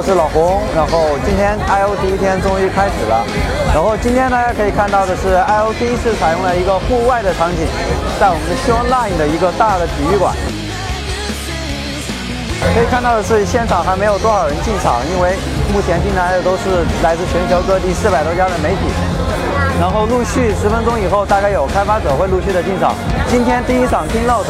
我是老洪。然后今天 I O 第一天终于开始了。然后今天大家可以看到的是，I O 第一次采用了一个户外的场景，在我们的 Show Line 的一个大的体育馆。可以看到的是，现场还没有多少人进场，因为目前进来的都是来自全球各地四百多家的媒体。然后陆续十分钟以后，大概有开发者会陆续的进场。今天第一场 Keynote。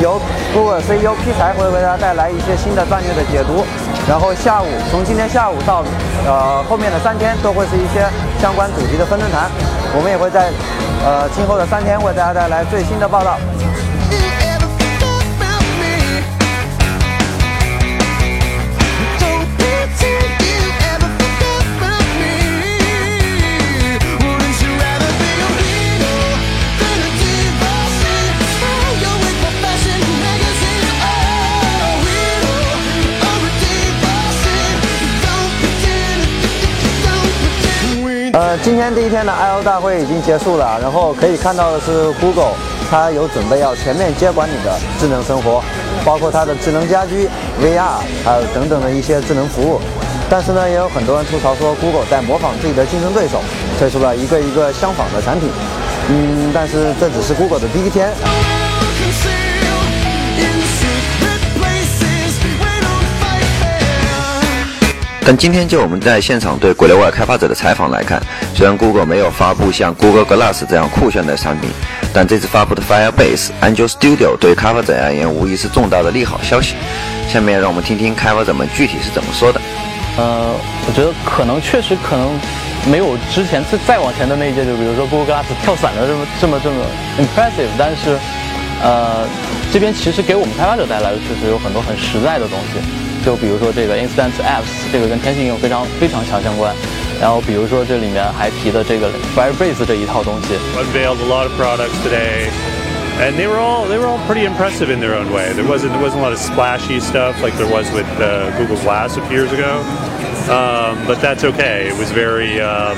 由 Google CEO P 才会为大家带来一些新的战略的解读，然后下午从今天下午到呃后面的三天都会是一些相关主题的分论坛，我们也会在呃今后的三天为大家带来最新的报道。今天第一天的 I/O 大会已经结束了，然后可以看到的是，Google 它有准备要全面接管你的智能生活，包括它的智能家居、VR，还有等等的一些智能服务。但是呢，也有很多人吐槽说，Google 在模仿自己的竞争对手，推出了一个一个相仿的产品。嗯，但是这只是 Google 的第一天。但今天就我们在现场对国内外开发者的采访来看，虽然 Google 没有发布像 Google Glass 这样酷炫的产品，但这次发布的 Firebase Angel Studio 对开发者而言无疑是重大的利好消息。下面让我们听听开发者们具体是怎么说的。呃，我觉得可能确实可能没有之前再再往前的那一届，就比如说 Google Glass 跳伞的这么这么这么 impressive，但是呃，这边其实给我们开发者带来的确实有很多很实在的东西。就比如说这个 Instant Apps，这个跟天气应用非常非常强相关。然后比如说这里面还提的这个 Firebase 这一套东西。Unveiled a lot of products today, and they were all they were all pretty impressive in their own way. There wasn't there wasn't a lot of splashy stuff like there was with uh, Google Glass a few years ago, um, but that's okay. It was very um,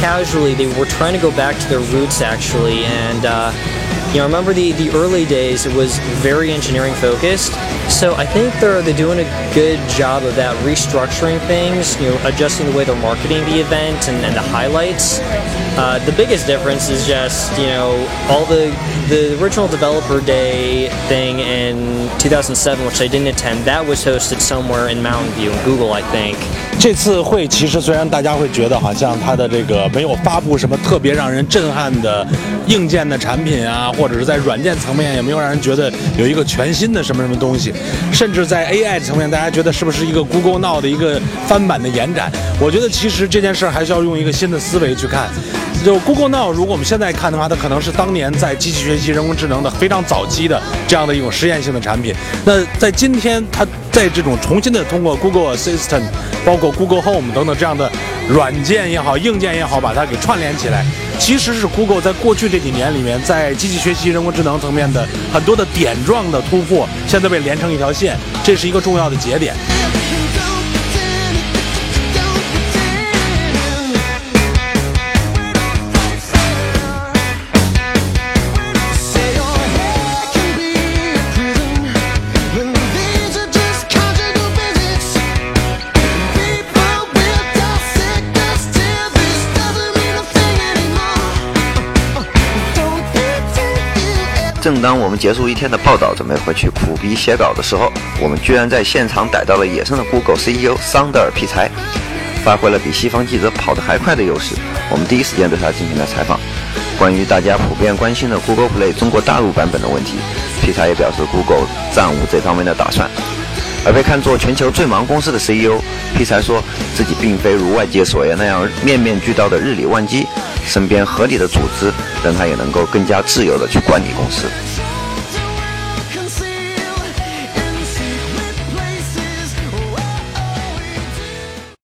casually, they were trying to go back to their roots actually, and. Uh, you know, I remember the, the early days, it was very engineering focused. So I think they're, they're doing a good job of that, restructuring things, you know, adjusting the way they're marketing the event and, and the highlights. Uh, the biggest difference is just, you know, all the, the original developer day thing in 2007, which I didn't attend, that was hosted somewhere in Mountain View in Google, I think. 这次会其实虽然大家会觉得好像它的这个没有发布什么特别让人震撼的硬件的产品啊，或者是在软件层面也没有让人觉得有一个全新的什么什么东西，甚至在 AI 层面，大家觉得是不是一个 Google Now 的一个翻版的延展？我觉得其实这件事还是要用一个新的思维去看。就 Google Now，如果我们现在看的话，它可能是当年在机器学习、人工智能的非常早期的这样的一种实验性的产品。那在今天，它在这种重新的通过 Google Assistant，包括 Google Home 等等这样的软件也好、硬件也好，把它给串联起来，其实是 Google 在过去这几年里面在机器学习、人工智能层面的很多的点状的突破，现在被连成一条线，这是一个重要的节点。正当我们结束一天的报道，准备回去苦逼写稿的时候，我们居然在现场逮到了野生的 Google CEO 桑德尔皮才，发挥了比西方记者跑得还快的优势。我们第一时间对他进行了采访，关于大家普遍关心的 Google Play 中国大陆版本的问题，皮才也表示 Google 暂无这方面的打算。而被看作全球最忙公司的 CEO，皮才说自己并非如外界所言那样面面俱到的日理万机。身边合理的组织，让他也能够更加自由的去管理公司。